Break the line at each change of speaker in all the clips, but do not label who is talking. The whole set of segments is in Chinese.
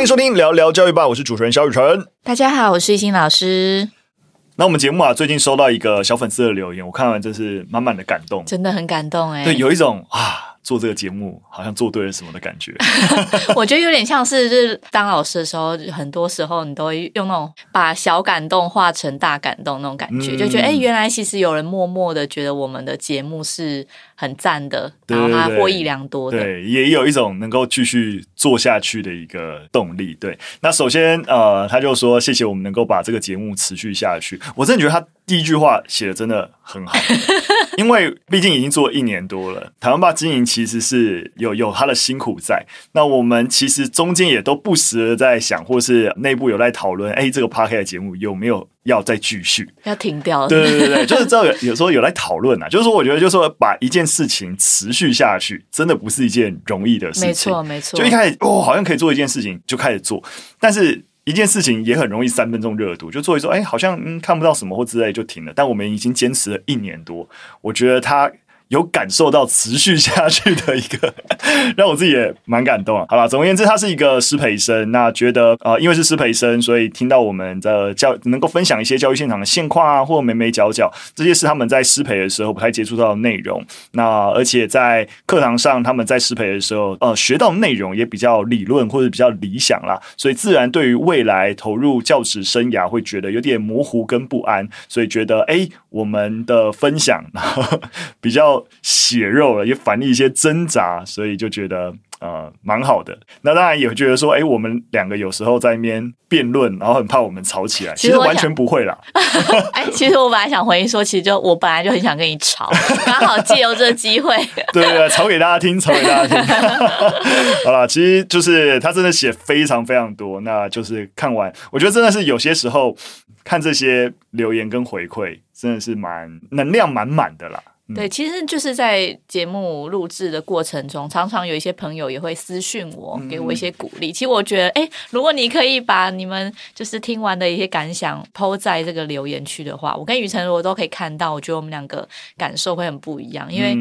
欢迎收听聊聊教育吧，我是主持人萧雨辰。
大家好，我是一心老师。
那我们节目啊，最近收到一个小粉丝的留言，我看完真是满满的感动，
真的很感动哎。
对，有一种啊。做这个节目好像做对了什么的感觉，
我觉得有点像是就是当老师的时候，很多时候你都会用那种把小感动化成大感动那种感觉，嗯、就觉得哎、欸，原来其实有人默默的觉得我们的节目是很赞的，然后他获益良多的，
对，对，也有一种能够继续做下去的一个动力。对，那首先呃，他就说谢谢我们能够把这个节目持续下去，我真的觉得他。第一句话写的真的很好，因为毕竟已经做了一年多了。台湾吧经营其实是有有他的辛苦在。那我们其实中间也都不时的在想，或是内部有在讨论，哎，这个 Podcast 节目有没有要再继续？
要停掉？
对对对对，就是这个有时候有来讨论啊。就是说，我觉得就是说把一件事情持续下去，真的不是一件容易的事情。
没错没错，
就一开始哦，好像可以做一件事情，就开始做，但是。一件事情也很容易三分钟热度，就做一做，哎、欸，好像嗯看不到什么或之类就停了。但我们已经坚持了一年多，我觉得他。有感受到持续下去的一个，让我自己也蛮感动啊。好了，总而言之，他是一个师培生，那觉得呃，因为是师培生，所以听到我们的教能够分享一些教育现场的现况啊，或眉眉角角，这些是他们在师培的时候不太接触到的内容。那而且在课堂上，他们在师培的时候，呃，学到内容也比较理论或者比较理想啦，所以自然对于未来投入教职生涯会觉得有点模糊跟不安，所以觉得哎、我们的分享 比较。血肉了，也反映一些挣扎，所以就觉得呃蛮好的。那当然也觉得说，哎、欸，我们两个有时候在那边辩论，然后很怕我们吵起来。其实，完全不会啦。
哎，其实我本来想回应说，其实就我本来就很想跟你吵，刚好借由这个机会，
对对对，吵给大家听，吵给大家听。好了，其实就是他真的写非常非常多，那就是看完，我觉得真的是有些时候看这些留言跟回馈，真的是蛮能量满满的啦。
对，其实就是在节目录制的过程中，常常有一些朋友也会私讯我，给我一些鼓励。其实我觉得，哎，如果你可以把你们就是听完的一些感想 PO 在这个留言区的话，我跟雨辰我都可以看到，我觉得我们两个感受会很不一样，因为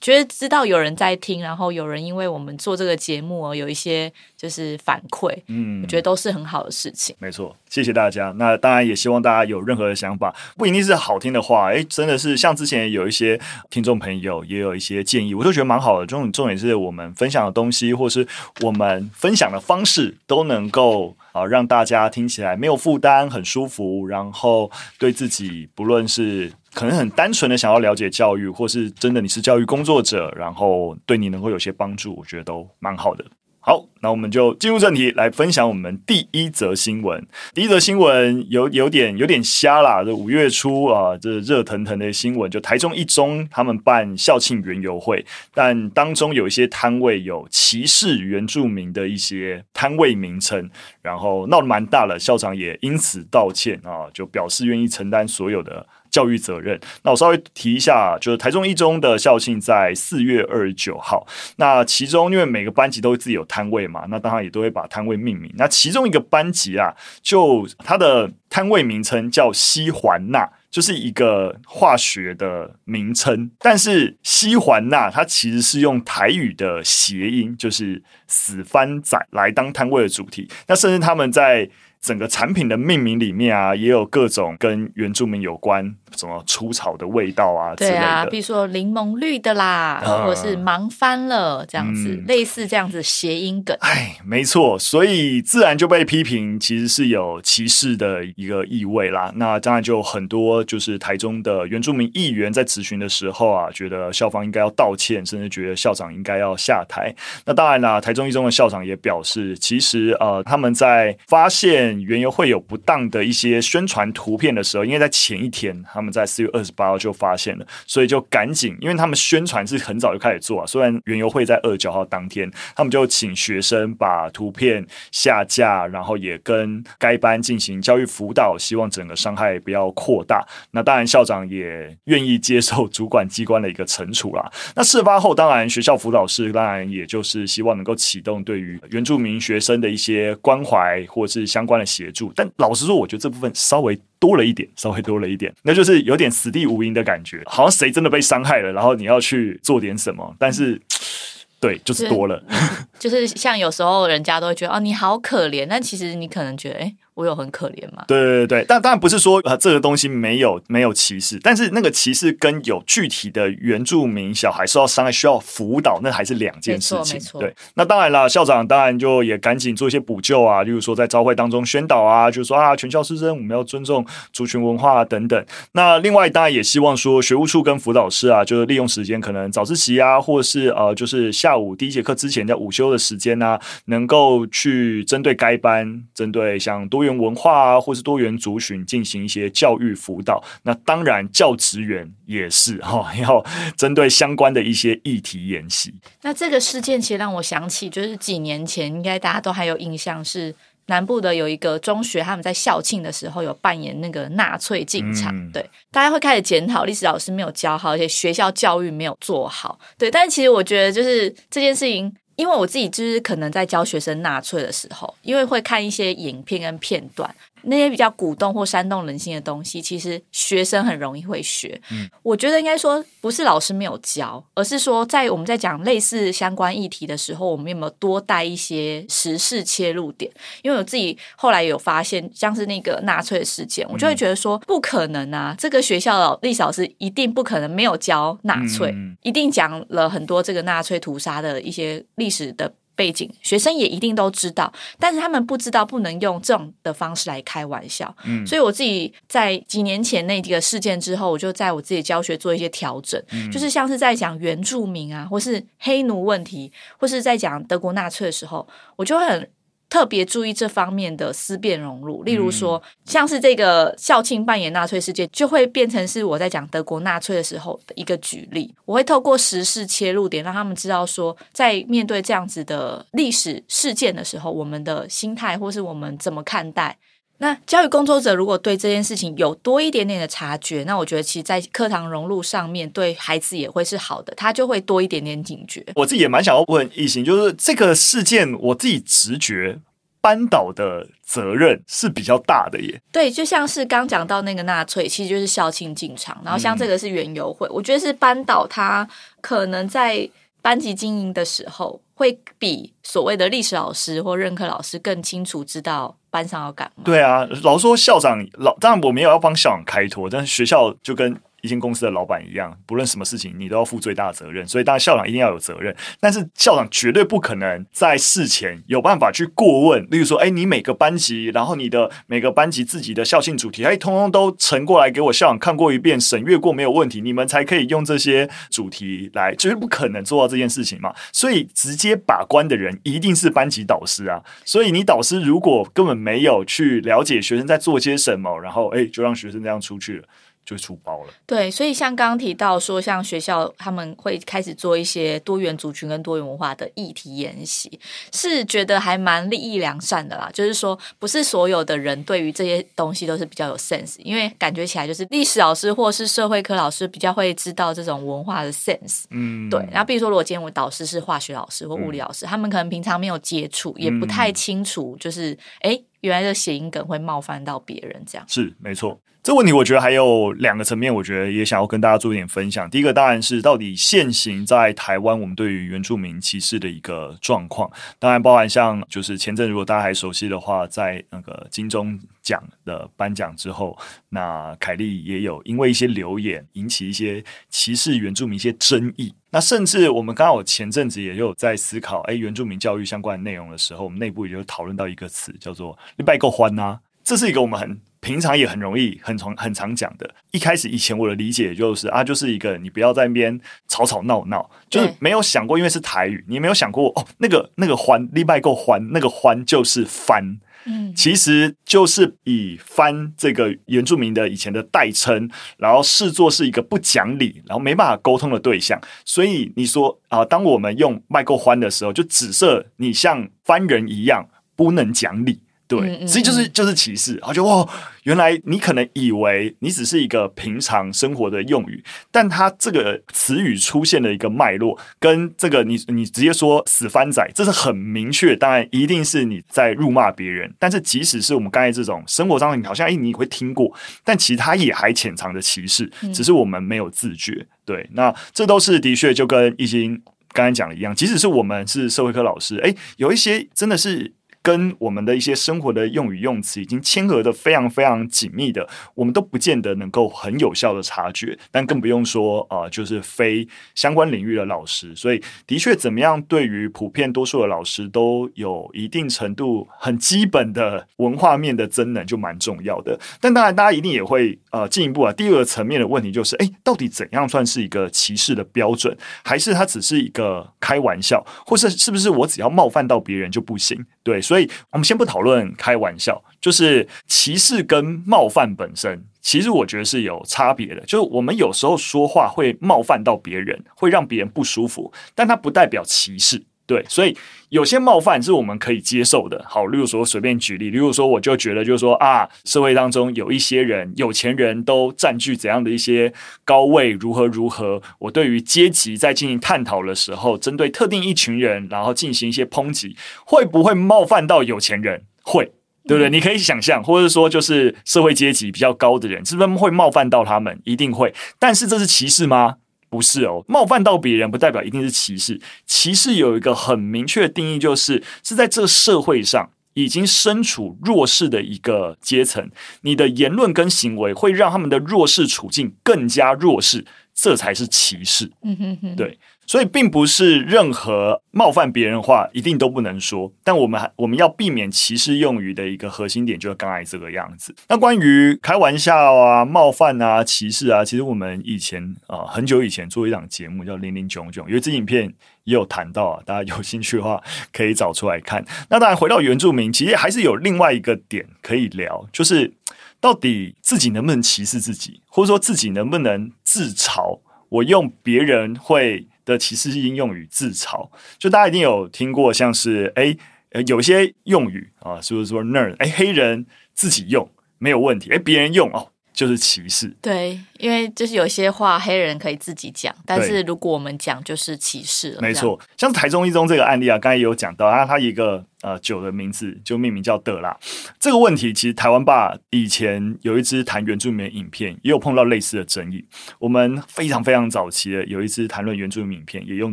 觉得知道有人在听，然后有人因为我们做这个节目而有一些就是反馈，嗯，我觉得都是很好的事情。
没错，谢谢大家。那当然也希望大家有任何的想法，不一定是好听的话，哎，真的是像之前有一些。听众朋友也有一些建议，我都觉得蛮好的。重重点是我们分享的东西，或是我们分享的方式，都能够啊让大家听起来没有负担，很舒服。然后对自己，不论是可能很单纯的想要了解教育，或是真的你是教育工作者，然后对你能够有些帮助，我觉得都蛮好的。好，那我们就进入正题，来分享我们第一则新闻。第一则新闻有有点有点瞎啦，这五月初啊，这热腾腾的新闻，就台中一中他们办校庆园游会，但当中有一些摊位有歧视原住民的一些摊位名称，然后闹得蛮大了，校长也因此道歉啊，就表示愿意承担所有的。教育责任。那我稍微提一下，就是台中一中的校庆在四月二十九号。那其中因为每个班级都会自己有摊位嘛，那当然也都会把摊位命名。那其中一个班级啊，就它的摊位名称叫西环钠，就是一个化学的名称。但是西环钠它其实是用台语的谐音，就是死番仔来当摊位的主题。那甚至他们在整个产品的命名里面啊，也有各种跟原住民有关，什么除草的味道啊之类的。对啊，
比如说柠檬绿的啦，嗯、或者是忙翻了这样子，嗯、类似这样子谐音梗。
哎，没错，所以自然就被批评，其实是有歧视的一个意味啦。那当然就很多就是台中的原住民议员在质询的时候啊，觉得校方应该要道歉，甚至觉得校长应该要下台。那当然啦，台中一中的校长也表示，其实呃他们在发现。原油会有不当的一些宣传图片的时候，因为在前一天，他们在四月二十八号就发现了，所以就赶紧，因为他们宣传是很早就开始做啊。虽然原油会在二十九号当天，他们就请学生把图片下架，然后也跟该班进行教育辅导，希望整个伤害不要扩大。那当然，校长也愿意接受主管机关的一个惩处啦。那事发后，当然学校辅导室当然也就是希望能够启动对于原住民学生的一些关怀，或是相关的。协助，但老实说，我觉得这部分稍微多了一点，稍微多了一点，那就是有点死地无银的感觉，好像谁真的被伤害了，然后你要去做点什么，但是 对，就是多了。
就是像有时候人家都会觉得哦，你好可怜，但其实你可能觉得，哎。我有很可怜吗？
对对对，但当然不是说呃这个东西没有没有歧视，但是那个歧视跟有具体的原住民小孩受到伤害需要辅导，那还是两件事情。没错，对。那当然了，校长当然就也赶紧做一些补救啊，例如说在朝会当中宣导啊，就是说啊，全校师生我们要尊重族群文化啊等等。那另外当然也希望说学务处跟辅导师啊，就是利用时间可能早自习啊，或是呃就是下午第一节课之前在午休的时间啊，能够去针对该班，针对像多。多元文化啊，或是多元族群进行一些教育辅导，那当然教职员也是 哈，要针对相关的一些议题演习。
那这个事件其实让我想起，就是几年前应该大家都还有印象，是南部的有一个中学，他们在校庆的时候有扮演那个纳粹进场，嗯、对，大家会开始检讨历史老师没有教好，而且学校教育没有做好，对。但是其实我觉得，就是这件事情。因为我自己就是可能在教学生纳粹的时候，因为会看一些影片跟片段。那些比较鼓动或煽动人心的东西，其实学生很容易会学。嗯，我觉得应该说不是老师没有教，而是说在我们在讲类似相关议题的时候，我们有没有多带一些时事切入点？因为我自己后来有发现，像是那个纳粹的事件，我就会觉得说不可能啊！这个学校的历史老师一定不可能没有教纳粹，一定讲了很多这个纳粹屠杀的一些历史的。背景学生也一定都知道，但是他们不知道不能用这种的方式来开玩笑。嗯，所以我自己在几年前那几个事件之后，我就在我自己教学做一些调整，嗯，就是像是在讲原住民啊，或是黑奴问题，或是在讲德国纳粹的时候，我就会很。特别注意这方面的思辨融入，例如说，像是这个校庆扮演纳粹事件，就会变成是我在讲德国纳粹的时候的一个举例。我会透过时事切入点，让他们知道说，在面对这样子的历史事件的时候，我们的心态或是我们怎么看待。那教育工作者如果对这件事情有多一点点的察觉，那我觉得其实，在课堂融入上面，对孩子也会是好的，他就会多一点点警觉。
我自己也蛮想要问艺兴，就是这个事件，我自己直觉班导的责任是比较大的耶。
对，就像是刚讲到那个纳粹，其实就是校庆进场，然后像这个是园游会，嗯、我觉得是班导他可能在班级经营的时候，会比所谓的历史老师或任课老师更清楚知道。班上要干嘛？
对啊，老说校长老，当然我没有要帮校长开脱，但是学校就跟一间公司的老板一样，不论什么事情你都要负最大的责任，所以当然校长一定要有责任，但是校长绝对不可能在事前有办法去过问，例如说，哎，你每个班级，然后你的每个班级自己的校庆主题，哎，通通都呈过来给我校长看过一遍，审阅过没有问题，你们才可以用这些主题来，绝对不可能做到这件事情嘛。所以直接把关的人一定是班级导师啊。所以你导师如果根本没有去了解学生在做些什么，然后哎，就让学生这样出去了。就出包了。
对，所以像刚刚提到说，像学校他们会开始做一些多元族群跟多元文化的议题研习，是觉得还蛮利益良善的啦。就是说，不是所有的人对于这些东西都是比较有 sense，因为感觉起来就是历史老师或是社会科老师比较会知道这种文化的 sense。嗯，对。然后比如说，如果今天我导师是化学老师或物理老师，嗯、他们可能平常没有接触，也不太清楚，就是哎，原来的谐音梗会冒犯到别人，这样
是没错。这问题我觉得还有两个层面，我觉得也想要跟大家做一点分享。第一个当然是到底现行在台湾我们对于原住民歧视的一个状况，当然包含像就是前阵如果大家还熟悉的话，在那个金钟奖的颁奖之后，那凯莉也有因为一些留言引起一些歧视原住民一些争议。那甚至我们刚好前阵子也有在思考，哎，原住民教育相关的内容的时候，我们内部也有讨论到一个词叫做“你拜够欢呐”，这是一个我们很。平常也很容易、很常、很常讲的。一开始以前我的理解就是啊，就是一个你不要在那边吵吵闹闹，就是没有想过，因为是台语，你没有想过哦，那个那个欢，礼拜够欢，那个欢就是翻，嗯，其实就是以翻这个原住民的以前的代称，然后视作是一个不讲理，然后没办法沟通的对象。所以你说啊，当我们用麦够欢的时候，就指涉你像番人一样不能讲理。对，实际就是就是歧视，然后就哇，原来你可能以为你只是一个平常生活的用语，但它这个词语出现的一个脉络，跟这个你你直接说死番仔，这是很明确，当然一定是你在辱骂别人。但是即使是我们刚才这种生活上，你好像哎你会听过，但其实它也还潜藏着歧视，只是我们没有自觉。对，那这都是的确就跟懿心。刚才讲的一样，即使是我们是社会科老师，哎，有一些真的是。跟我们的一些生活的用语用词已经牵合的非常非常紧密的，我们都不见得能够很有效的察觉，但更不用说啊、呃，就是非相关领域的老师。所以，的确，怎么样对于普遍多数的老师都有一定程度很基本的文化面的增能，就蛮重要的。但当然，大家一定也会呃进一步啊，第二个层面的问题就是，哎，到底怎样算是一个歧视的标准？还是它只是一个开玩笑，或是是不是我只要冒犯到别人就不行？对，所以所以我们先不讨论开玩笑，就是歧视跟冒犯本身，其实我觉得是有差别的。就是我们有时候说话会冒犯到别人，会让别人不舒服，但它不代表歧视。对，所以有些冒犯是我们可以接受的。好，例如说随便举例，例如说我就觉得就是说啊，社会当中有一些人，有钱人都占据怎样的一些高位，如何如何。我对于阶级在进行探讨的时候，针对特定一群人，然后进行一些抨击，会不会冒犯到有钱人？会，对不对？你可以想象，或者说就是社会阶级比较高的人，是不是会冒犯到他们？一定会。但是这是歧视吗？不是哦，冒犯到别人不代表一定是歧视。歧视有一个很明确的定义，就是是在这个社会上已经身处弱势的一个阶层，你的言论跟行为会让他们的弱势处境更加弱势，这才是歧视。嗯哼哼，对。所以，并不是任何冒犯别人的话一定都不能说，但我们还我们要避免歧视用语的一个核心点，就是刚才这个样子。那关于开玩笑啊、冒犯啊、歧视啊，其实我们以前啊、很久以前做一档节目叫《零零囧囧》，有一支影片也有谈到啊，大家有兴趣的话可以找出来看。那当然，回到原住民，其实还是有另外一个点可以聊，就是到底自己能不能歧视自己，或者说自己能不能自嘲？我用别人会。的歧视性用语自嘲，就大家一定有听过，像是哎，呃，有些用语啊，是不是说 nerd？哎，黑人自己用没有问题，哎，别人用哦。就是歧视，
对，因为就是有些话黑人可以自己讲，但是如果我们讲就是歧视了。
没错，像台中一中这个案例啊，刚才也有讲到啊，他一个呃酒的名字就命名叫德拉，这个问题其实台湾爸以前有一支谈原住民的影片，也有碰到类似的争议。我们非常非常早期的有一支谈论原住民影片，也用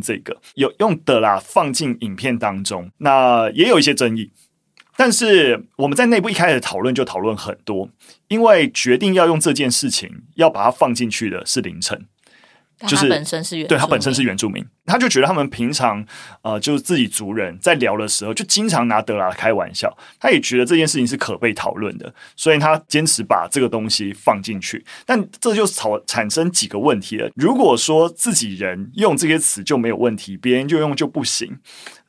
这个有用德拉放进影片当中，那也有一些争议。但是我们在内部一开始讨论就讨论很多，因为决定要用这件事情要把它放进去的是凌晨，就是
他本身是原
对他本身是原住民，他就觉得他们平常呃就是自己族人在聊的时候就经常拿德拉开玩笑，他也觉得这件事情是可被讨论的，所以他坚持把这个东西放进去。但这就产产生几个问题了。如果说自己人用这些词就没有问题，别人就用就不行，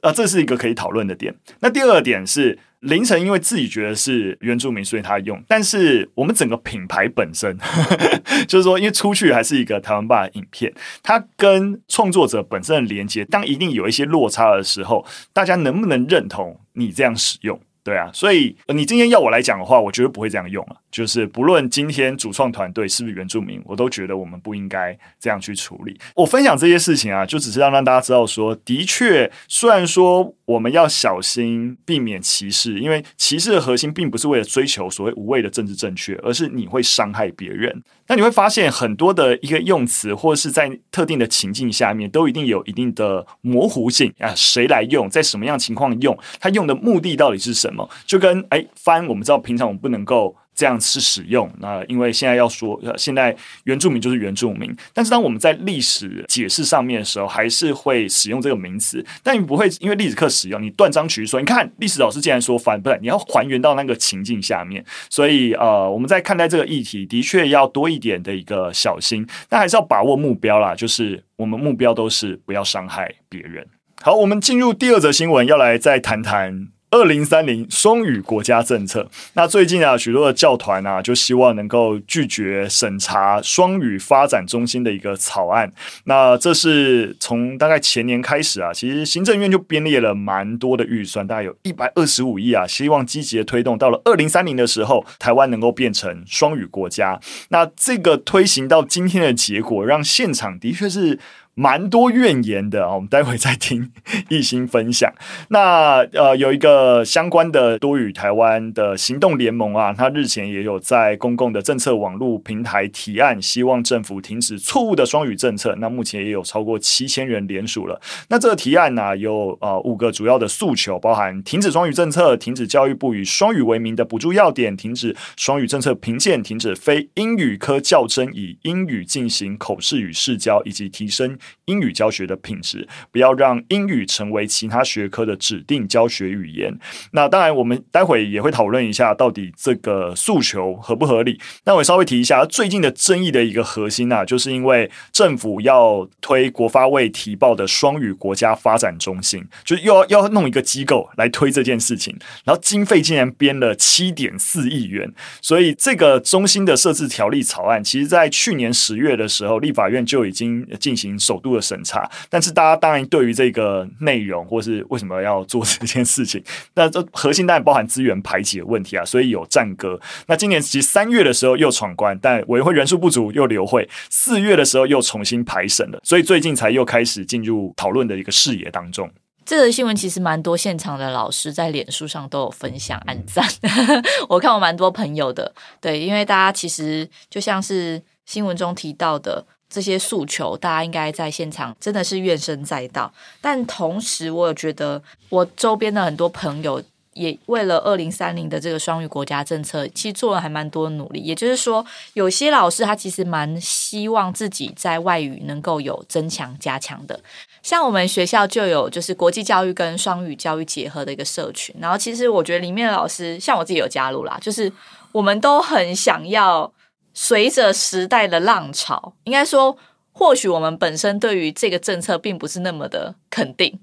啊、呃，这是一个可以讨论的点。那第二点是。凌晨因为自己觉得是原住民，所以他用。但是我们整个品牌本身，就是说，因为出去还是一个台湾爸的影片，它跟创作者本身的连接，当一定有一些落差的时候，大家能不能认同你这样使用？对啊，所以你今天要我来讲的话，我绝对不会这样用了。就是不论今天主创团队是不是原住民，我都觉得我们不应该这样去处理。我分享这些事情啊，就只是让让大家知道说，的确，虽然说我们要小心避免歧视，因为歧视的核心并不是为了追求所谓无谓的政治正确，而是你会伤害别人。那你会发现很多的一个用词，或者是在特定的情境下面，都一定有一定的模糊性啊。谁来用，在什么样情况用，他用的目的到底是什么？就跟哎，翻我们知道，平常我们不能够这样去使用。那因为现在要说，现在原住民就是原住民。但是当我们在历史解释上面的时候，还是会使用这个名词。但你不会因为历史课使用，你断章取义说，你看历史老师既然说翻，不对，你要还原到那个情境下面。所以呃，我们在看待这个议题，的确要多一点的一个小心。但还是要把握目标啦，就是我们目标都是不要伤害别人。好，我们进入第二则新闻，要来再谈谈。二零三零双语国家政策，那最近啊，许多的教团啊，就希望能够拒绝审查双语发展中心的一个草案。那这是从大概前年开始啊，其实行政院就编列了蛮多的预算，大概有一百二十五亿啊，希望积极的推动，到了二零三零的时候，台湾能够变成双语国家。那这个推行到今天的结果，让现场的确是。蛮多怨言的，我们待会再听懿心分享。那呃，有一个相关的多语台湾的行动联盟啊，他日前也有在公共的政策网络平台提案，希望政府停止错误的双语政策。那目前也有超过七千人联署了。那这个提案呢、有呃五个主要的诉求，包含停止双语政策、停止教育部以双语为名的补助要点、停止双语政策评鉴、停止非英语科教甄以英语进行口试与试教，以及提升。英语教学的品质，不要让英语成为其他学科的指定教学语言。那当然，我们待会也会讨论一下，到底这个诉求合不合理。那我稍微提一下，最近的争议的一个核心啊，就是因为政府要推国发会提报的双语国家发展中心，就又要要弄一个机构来推这件事情，然后经费竟然编了七点四亿元。所以这个中心的设置条例草案，其实在去年十月的时候，立法院就已经进行首度的审查，但是大家当然对于这个内容或是为什么要做这件事情，那这核心当然包含资源排挤的问题啊，所以有战歌。那今年其实三月的时候又闯关，但委员会人数不足又流会，四月的时候又重新排审了，所以最近才又开始进入讨论的一个视野当中。
这个新闻其实蛮多现场的老师在脸书上都有分享按赞，我看我蛮多朋友的，对，因为大家其实就像是新闻中提到的。这些诉求，大家应该在现场真的是怨声载道。但同时，我也觉得我周边的很多朋友也为了二零三零的这个双语国家政策，其实做了还蛮多努力。也就是说，有些老师他其实蛮希望自己在外语能够有增强加强的。像我们学校就有就是国际教育跟双语教育结合的一个社群。然后，其实我觉得里面的老师，像我自己有加入啦，就是我们都很想要。随着时代的浪潮，应该说，或许我们本身对于这个政策并不是那么的肯定，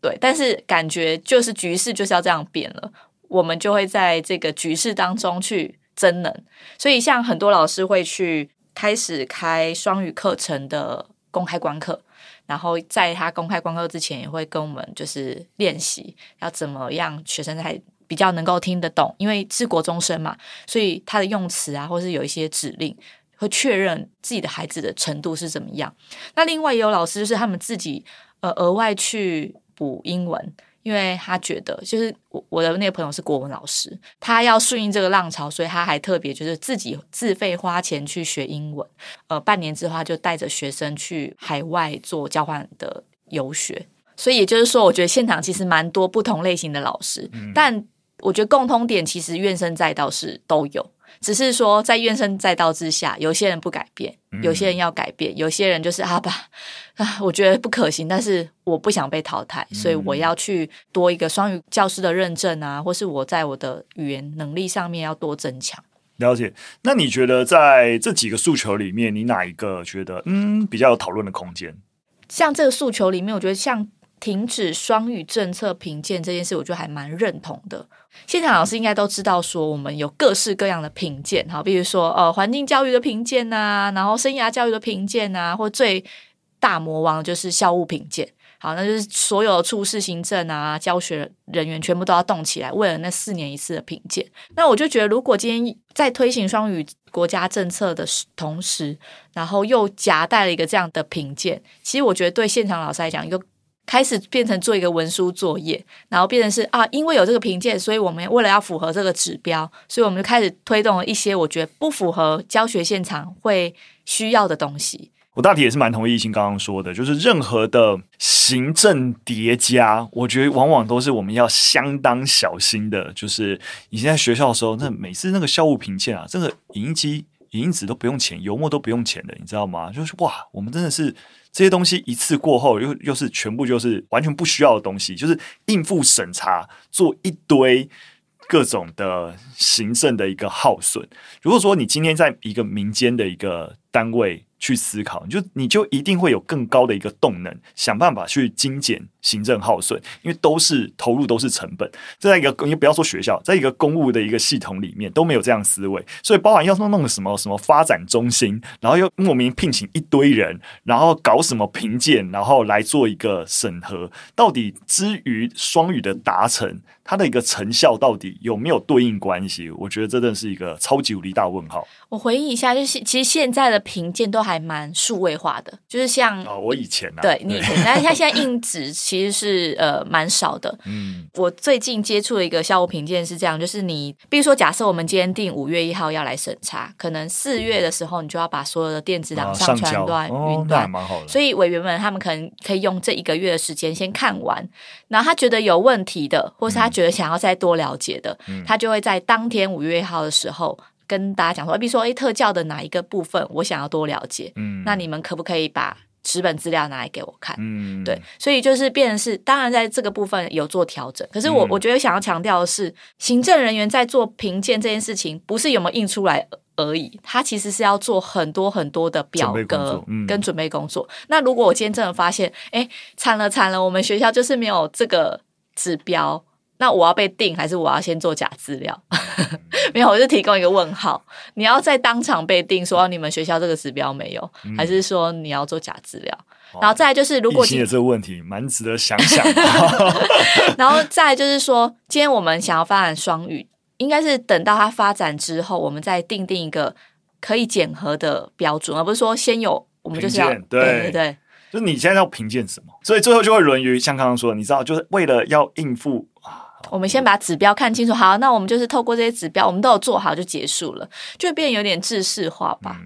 对，但是感觉就是局势就是要这样变了，我们就会在这个局势当中去增能。所以，像很多老师会去开始开双语课程的公开观课，然后在他公开观课之前，也会跟我们就是练习要怎么样学生在。比较能够听得懂，因为是国中生嘛，所以他的用词啊，或是有一些指令，会确认自己的孩子的程度是怎么样。那另外也有老师就是他们自己呃额外去补英文，因为他觉得就是我我的那个朋友是国文老师，他要顺应这个浪潮，所以他还特别就是自己自费花钱去学英文。呃，半年之后他就带着学生去海外做交换的游学。所以也就是说，我觉得现场其实蛮多不同类型的老师，嗯、但。我觉得共通点其实怨声载道是都有，只是说在怨声载道之下，有些人不改变，有些人要改变，有些人就是啊吧啊，我觉得不可行，但是我不想被淘汰，所以我要去多一个双语教师的认证啊，或是我在我的语言能力上面要多增强。
了解。那你觉得在这几个诉求里面，你哪一个觉得嗯比较有讨论的空间？
像这个诉求里面，我觉得像。停止双语政策评鉴这件事，我觉得还蛮认同的。现场老师应该都知道，说我们有各式各样的评鉴，哈，比如说呃环境教育的评鉴啊，然后生涯教育的评鉴啊，或最大魔王就是校务评鉴。好，那就是所有处室行政啊、教学人员全部都要动起来，为了那四年一次的评鉴。那我就觉得，如果今天在推行双语国家政策的同时，然后又夹带了一个这样的评鉴，其实我觉得对现场老师来讲，一个。开始变成做一个文书作业，然后变成是啊，因为有这个评鉴，所以我们为了要符合这个指标，所以我们就开始推动了一些我觉得不符合教学现场会需要的东西。
我大体也是蛮同意懿心刚刚说的，就是任何的行政叠加，我觉得往往都是我们要相当小心的。就是以前在学校的时候，那每次那个校务评鉴啊，这个影印机、影印纸都不用钱，油墨都不用钱的，你知道吗？就是哇，我们真的是。这些东西一次过后，又又是全部就是完全不需要的东西，就是应付审查，做一堆各种的行政的一个耗损。如果说你今天在一个民间的一个单位，去思考，你就你就一定会有更高的一个动能，想办法去精简行政耗损，因为都是投入都是成本。这在一个你不要说学校，在一个公务的一个系统里面都没有这样思维，所以包含要弄弄什么什么发展中心，然后又莫名聘请一堆人，然后搞什么评鉴，然后来做一个审核，到底之于双语的达成。它的一个成效到底有没有对应关系？我觉得这真的是一个超级无敌大问号。
我回忆一下，就是其实现在的评鉴都还蛮数位化的，就是像
哦，我以前啊，
对你以前，但是它现在硬纸其实是呃蛮少的。嗯，我最近接触的一个效果评鉴是这样，就是你比如说，假设我们今天定五月一号要来审查，可能四月的时候你就要把所有的电子档上传到云端，
蛮好的。
所以委员们他们可能可以用这一个月的时间先看完，然后他觉得有问题的，或是他觉得想要再多了解的，嗯、他就会在当天五月一号的时候。跟大家讲说，比如说，哎，特教的哪一个部分我想要多了解，嗯，那你们可不可以把纸本资料拿来给我看？嗯，对，所以就是变成是，当然在这个部分有做调整，可是我、嗯、我觉得想要强调的是，行政人员在做评鉴这件事情，不是有没有印出来而已，他其实是要做很多很多的表格跟准备工作。嗯、那如果我今天真的发现，哎，惨了惨了，我们学校就是没有这个指标。那我要被定，还是我要先做假资料？没有，我就提供一个问号。你要在当场被定，说你们学校这个指标没有，嗯、还是说你要做假资料？然后再来就是，如果
你的这个问题蛮值得想想。
然后再来就是说，今天我们想要发展双语，应该是等到它发展之后，我们再定定一个可以检核的标准，而不是说先有我们就是要
对对对。就是你现在要评鉴什么？所以最后就会沦于像刚刚说的，你知道，就是为了要应付。
我们先把指标看清楚，好，那我们就是透过这些指标，我们都有做好就结束了，就变有点制式化吧。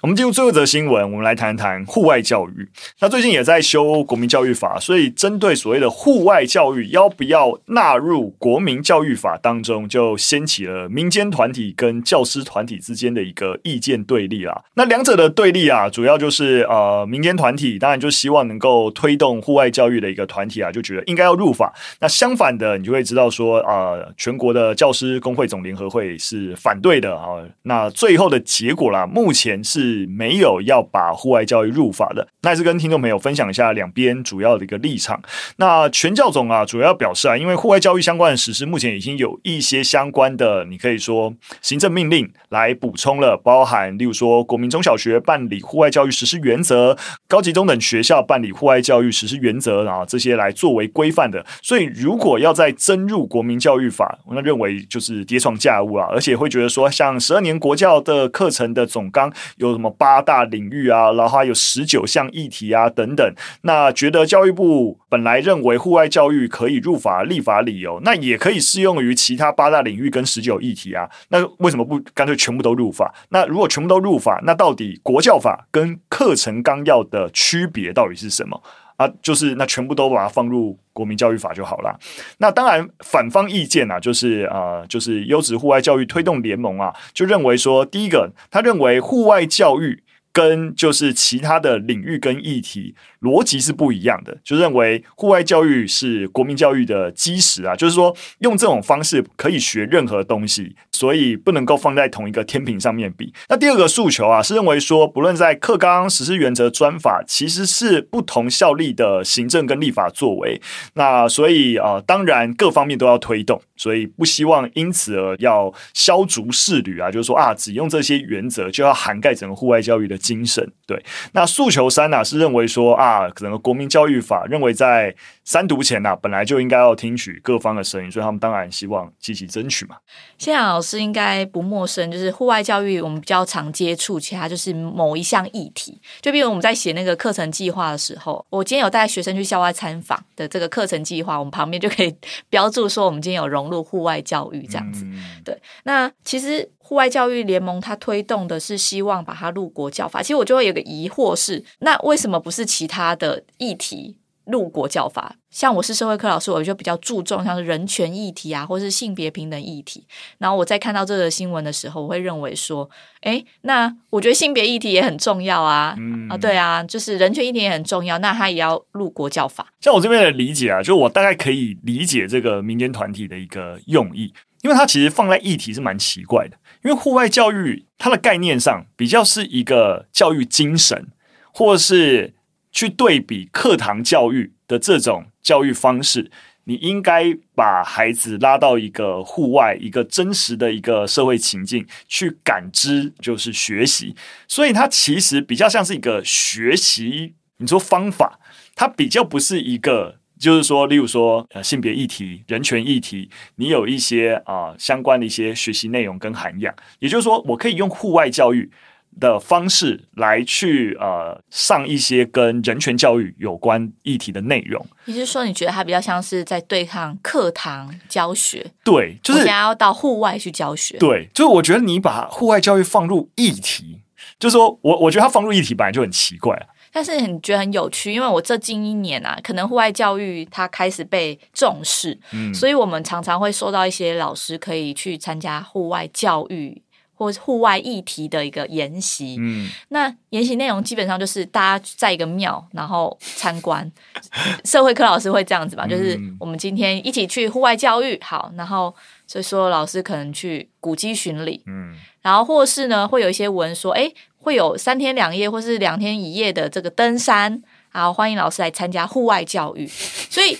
我们进入最后一则新闻，我们来谈谈户外教育。那最近也在修国民教育法，所以针对所谓的户外教育要不要纳入国民教育法当中，就掀起了民间团体跟教师团体之间的一个意见对立啦。那两者的对立啊，主要就是呃，民间团体当然就希望能够推动户外教育的一个团体啊，就觉得应该要入法。那相反的，你就会知道说啊、呃，全国的教师工会总联合会是反对的啊。那最后的结果啦，目前是。是没有要把户外教育入法的，那也是跟听众朋友分享一下两边主要的一个立场。那全教总啊，主要表示啊，因为户外教育相关的实施，目前已经有一些相关的，你可以说行政命令来补充了，包含例如说国民中小学办理户外教育实施原则，高级中等学校办理户外教育实施原则啊，这些来作为规范的。所以如果要再增入国民教育法，我那认为就是叠床架屋啊，而且会觉得说，像十二年国教的课程的总纲有。什么八大领域啊，然后还有十九项议题啊等等。那觉得教育部本来认为户外教育可以入法立法理由，那也可以适用于其他八大领域跟十九议题啊。那为什么不干脆全部都入法？那如果全部都入法，那到底国教法跟课程纲要的区别到底是什么？啊，就是那全部都把它放入国民教育法就好了。那当然，反方意见啊，就是啊、呃，就是优质户外教育推动联盟啊，就认为说，第一个，他认为户外教育。跟就是其他的领域跟议题逻辑是不一样的，就认为户外教育是国民教育的基石啊，就是说用这种方式可以学任何东西，所以不能够放在同一个天平上面比。那第二个诉求啊，是认为说不论在课纲、实施原则、专法，其实是不同效力的行政跟立法作为。那所以啊、呃，当然各方面都要推动，所以不希望因此而要削足适履啊，就是说啊，只用这些原则就要涵盖整个户外教育的。精神对，那诉求三呢、是认为说啊，可能国民教育法认为在三读前呐、啊、本来就应该要听取各方的声音，所以他们当然希望积极争取嘛。
谢阳老师应该不陌生，就是户外教育我们比较常接触，其他就是某一项议题，就比如我们在写那个课程计划的时候，我今天有带学生去校外参访的这个课程计划，我们旁边就可以标注说我们今天有融入户外教育这样子。嗯、对，那其实。户外教育联盟，它推动的是希望把它入国教法。其实我就会有个疑惑是，那为什么不是其他的议题入国教法？像我是社会科老师，我就比较注重像是人权议题啊，或是性别平等议题。然后我在看到这个新闻的时候，我会认为说，诶，那我觉得性别议题也很重要啊，嗯、啊，对啊，就是人权议题也很重要，那它也要入国教法。
像我这边的理解啊，就我大概可以理解这个民间团体的一个用意，因为它其实放在议题是蛮奇怪的。因为户外教育，它的概念上比较是一个教育精神，或是去对比课堂教育的这种教育方式，你应该把孩子拉到一个户外，一个真实的一个社会情境去感知，就是学习。所以它其实比较像是一个学习，你说方法，它比较不是一个就是说，例如说呃性别议题、人权议题，你有一些啊、相关的一些学习内容跟涵养，也就是说，我可以用户外教育的方式来去呃上一些跟人权教育有关议题的内容。
也就是说，你觉得它比较像是在对抗课堂教学？
对，就是
想要到户外去教学。
对，就是我觉得你把户外教育放入议题，就是说我我觉得它放入议题本来就很奇怪啊。
但是你觉得很有趣，因为我这近一年啊，可能户外教育它开始被重视，嗯，所以我们常常会收到一些老师可以去参加户外教育或户外议题的一个研习，嗯，那研习内容基本上就是大家在一个庙，然后参观，社会科老师会这样子吧，就是我们今天一起去户外教育，好，然后所以说老师可能去古迹巡礼，嗯，然后或是呢会有一些文说，哎。会有三天两夜或是两天一夜的这个登山，好，欢迎老师来参加户外教育。所以，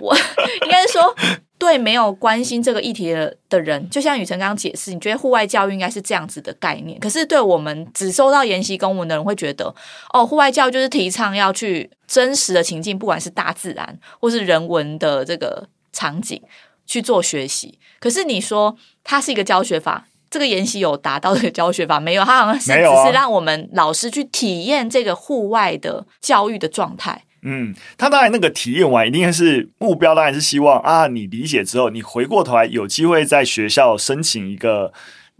我应该是说，对没有关心这个议题的的人，就像雨辰刚刚解释，你觉得户外教育应该是这样子的概念。可是，对我们只收到研习公文的人会觉得，哦，户外教育就是提倡要去真实的情境，不管是大自然或是人文的这个场景去做学习。可是你说它是一个教学法。这个研习有达到这个教学法没有？它好像是只是让我们老师去体验这个户外的教育的状态。
嗯，他当然那个体验完，一定是目标，当然是希望啊，你理解之后，你回过头来有机会在学校申请一个。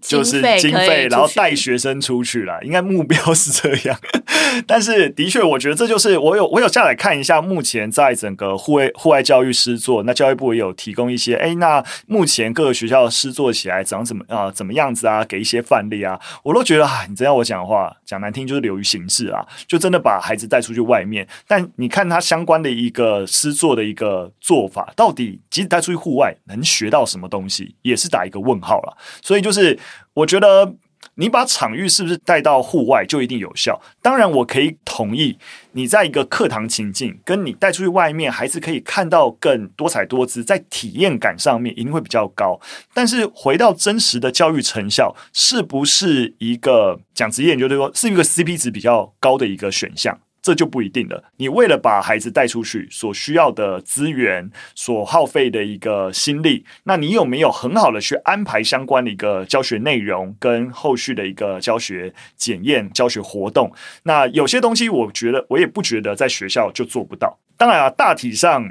就是经费，然后带学生出去了，应该目标是这样。但是的确，我觉得这就是我有我有下来看一下，目前在整个户外户外教育师作，那教育部也有提供一些，哎，那目前各个学校师作起来长怎么啊、呃，怎么样子啊，给一些范例啊，我都觉得啊，你真要我讲的话，讲难听就是流于形式啊，就真的把孩子带出去外面。但你看他相关的一个师作的一个做法，到底即使带出去户外能学到什么东西，也是打一个问号了。所以就是。我觉得你把场域是不是带到户外就一定有效？当然，我可以同意你在一个课堂情境，跟你带出去外面，孩子可以看到更多彩多姿，在体验感上面一定会比较高。但是回到真实的教育成效，是不是一个讲直接点，就是说是一个 CP 值比较高的一个选项？这就不一定了。你为了把孩子带出去，所需要的资源、所耗费的一个心力，那你有没有很好的去安排相关的一个教学内容跟后续的一个教学检验、教学活动？那有些东西，我觉得我也不觉得在学校就做不到。当然啊，大体上，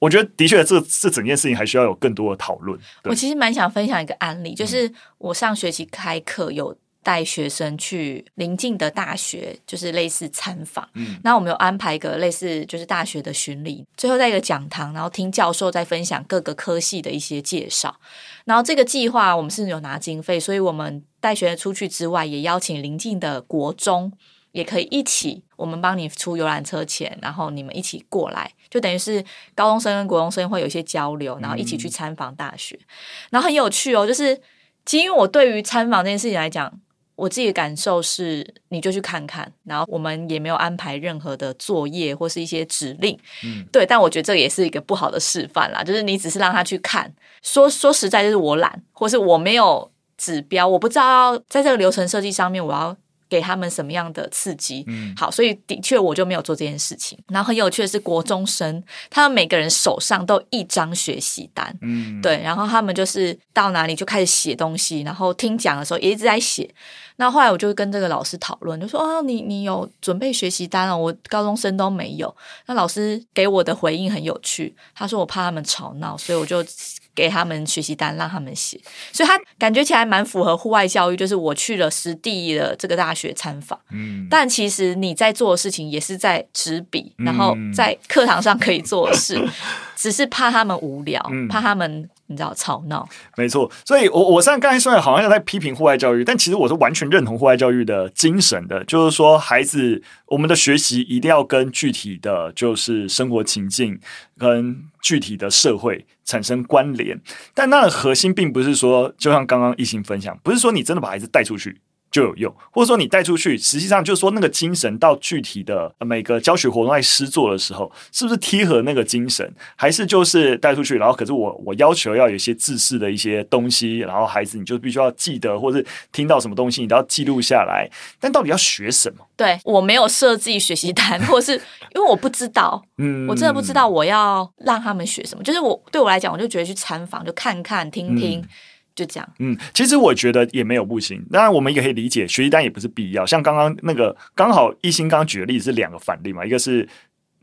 我觉得的确这这整件事情还需要有更多的讨论。
我其实蛮想分享一个案例，就是我上学期开课有。带学生去邻近的大学，就是类似参访。嗯，那我们有安排一个类似就是大学的巡礼，最后在一个讲堂，然后听教授在分享各个科系的一些介绍。然后这个计划我们是有拿经费，所以我们带学生出去之外，也邀请邻近的国中也可以一起，我们帮你出游览车钱，然后你们一起过来，就等于是高中生跟国中生会有一些交流，然后一起去参访大学。嗯，然后很有趣哦，就是其实因为我对于参访这件事情来讲。我自己的感受是，你就去看看，然后我们也没有安排任何的作业或是一些指令，嗯，对。但我觉得这也是一个不好的示范啦，就是你只是让他去看，说说实在，就是我懒，或是我没有指标，我不知道在这个流程设计上面我要。给他们什么样的刺激？嗯，好，所以的确我就没有做这件事情。然后很有趣的是，国中生他们每个人手上都一张学习单，嗯，对，然后他们就是到哪里就开始写东西，然后听讲的时候也一直在写。那后来我就跟这个老师讨论，就说：“啊，你你有准备学习单哦？我高中生都没有。”那老师给我的回应很有趣，他说：“我怕他们吵闹，所以我就。”给他们学习单，让他们写，所以他感觉起来蛮符合户外教育。就是我去了实地的这个大学参访，嗯，但其实你在做的事情也是在执笔，然后在课堂上可以做的事，只是怕他们无聊，怕他们。你知道吵闹，
没错，所以我我虽然刚才虽然好像在批评户外教育，但其实我是完全认同户外教育的精神的，就是说孩子我们的学习一定要跟具体的就是生活情境跟具体的社会产生关联，但那的核心并不是说，就像刚刚一心分享，不是说你真的把孩子带出去。就有用，或者说你带出去，实际上就是说那个精神到具体的每个教学活动在施做的时候，是不是贴合那个精神，还是就是带出去，然后可是我我要求要有一些制式的一些东西，然后孩子你就必须要记得，或者听到什么东西你都要记录下来，但到底要学什么？
对，我没有设计学习单，或是因为我不知道，嗯，我真的不知道我要让他们学什么。就是我对我来讲，我就觉得去参访，就看看、听听，嗯、就这样。
嗯，其实我觉得也没有不行。当然，我们也可以理解，学习单也不是必要。像刚刚那个，刚好一心刚刚举的例子是两个反例嘛，一个是。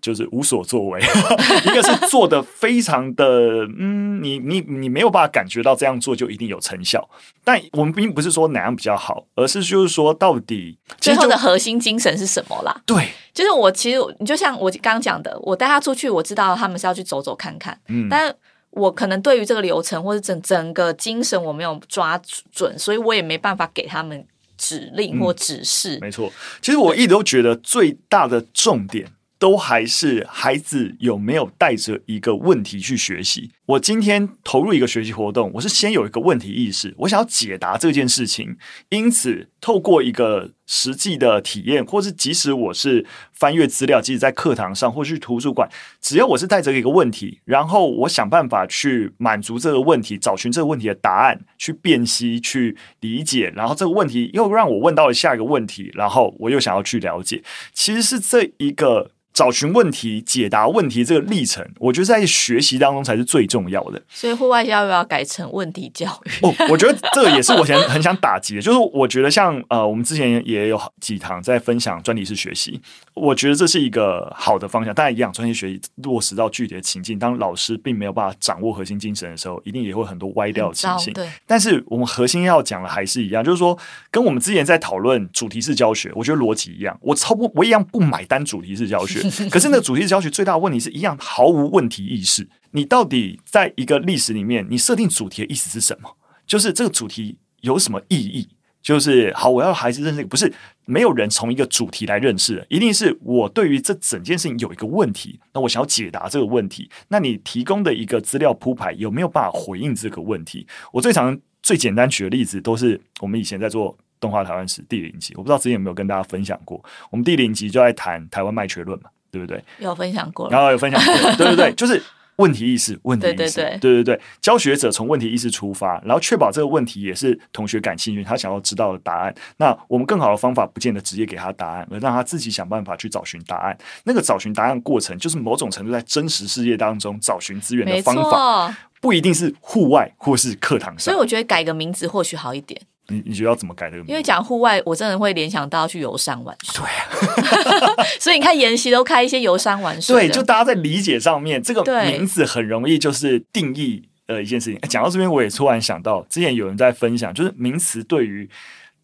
就是无所作为，一个是做的非常的，嗯，你你你没有办法感觉到这样做就一定有成效。但我们并不是说哪样比较好，而是就是说到底
最后的核心精神是什么啦？
对，
就是我其实你就像我刚刚讲的，我带他出去，我知道他们是要去走走看看，嗯，但我可能对于这个流程或者整整个精神我没有抓准，所以我也没办法给他们指令或指示。
嗯，没错，其实我一直都觉得最大的重点。都还是孩子有没有带着一个问题去学习？我今天投入一个学习活动，我是先有一个问题意识，我想要解答这件事情。因此，透过一个实际的体验，或是即使我是翻阅资料，即使在课堂上或是图书馆，只要我是带着一个问题，然后我想办法去满足这个问题，找寻这个问题的答案，去辨析、去理解，然后这个问题又让我问到了下一个问题，然后我又想要去了解，其实是这一个。找寻问题、解答问题这个历程，我觉得在学习当中才是最重要的。
所以户外教育要改成问题教育。
哦，我觉得这个也是我想很想打击的。就是我觉得像呃，我们之前也有几堂在分享专题式学习，我觉得这是一个好的方向。当然，一样专业学习落实到具体的情境，当老师并没有办法掌握核心精神的时候，一定也会很多歪掉的情形。
对。但
是我们核心要讲的还是一样，就是说跟我们之前在讨论主题式教学，我觉得逻辑一样。我超不，我一样不买单主题式教学。可是那主题教学最大的问题是一样，毫无问题意识。你到底在一个历史里面，你设定主题的意思是什么？就是这个主题有什么意义？就是好，我要孩子认识，不是没有人从一个主题来认识，一定是我对于这整件事情有一个问题，那我想要解答这个问题。那你提供的一个资料铺排有没有办法回应这个问题？我最常最简单举的例子，都是我们以前在做。动画台湾史第零集，我不知道之前有没有跟大家分享过。我们第零集就在谈台湾卖缺论嘛，对不对？
有分享过，
然后有分享过，对对对，就是问题意识，问题意识，对对对，对对对，教学者从问题意识出发，然后确保这个问题也是同学感兴趣，他想要知道的答案。那我们更好的方法，不见得直接给他答案，而让他自己想办法去找寻答案。那个找寻答案过程，就是某种程度在真实世界当中找寻资源的方法，不一定是户外或是课堂上。
所以我觉得改个名字或许好一点。
你你觉得要怎么改这个名字？
因为讲户外，我真的会联想到去游山玩水。
对啊，
所以你看研习都开一些游山玩水。
对，就大家在理解上面，这个名字很容易就是定义呃一件事情。讲到这边，我也突然想到，之前有人在分享，就是名词对于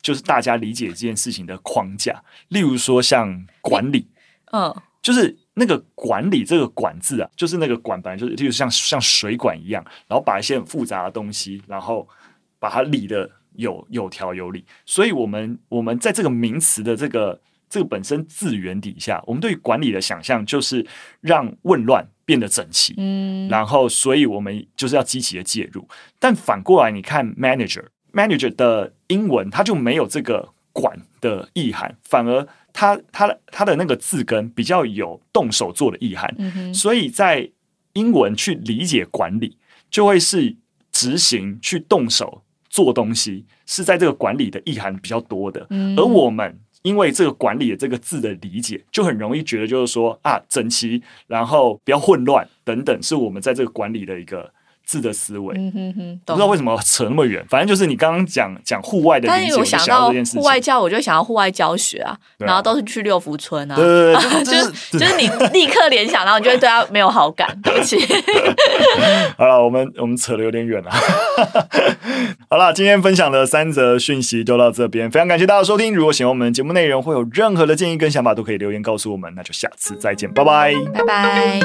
就是大家理解这件事情的框架，例如说像管理，嗯，就是那个管理这个管字啊，就是那个管本来就是就是像像水管一样，然后把一些很复杂的东西，然后把它理的。有有条有理，所以我们我们在这个名词的这个这个本身字源底下，我们对于管理的想象就是让混乱变得整齐，嗯，然后所以我们就是要积极的介入。但反过来，你看 manager manager 的英文，它就没有这个管的意涵，反而它它它的那个字根比较有动手做的意涵，嗯哼，所以在英文去理解管理，就会是执行去动手。做东西是在这个管理的意涵比较多的，嗯，而我们因为这个管理的这个字的理解，就很容易觉得就是说啊，整齐，然后不要混乱等等，是我们在这个管理的一个。字的思维，嗯哼哼，不知道为什么扯那么远。反正就是你刚刚讲讲户外的，
但是我想到户外教，我就想要户外教学啊，然后都是去六福村啊，
对对对，
就是就是你 立刻联想，然后你就会对他没有好感。对不起，
好了，我们我们扯的有点远了。好了，今天分享的三则讯息就到这边，非常感谢大家收听。如果喜欢我们节目内容，会有任何的建议跟想法，都可以留言告诉我们。那就下次再见，拜拜，
拜拜。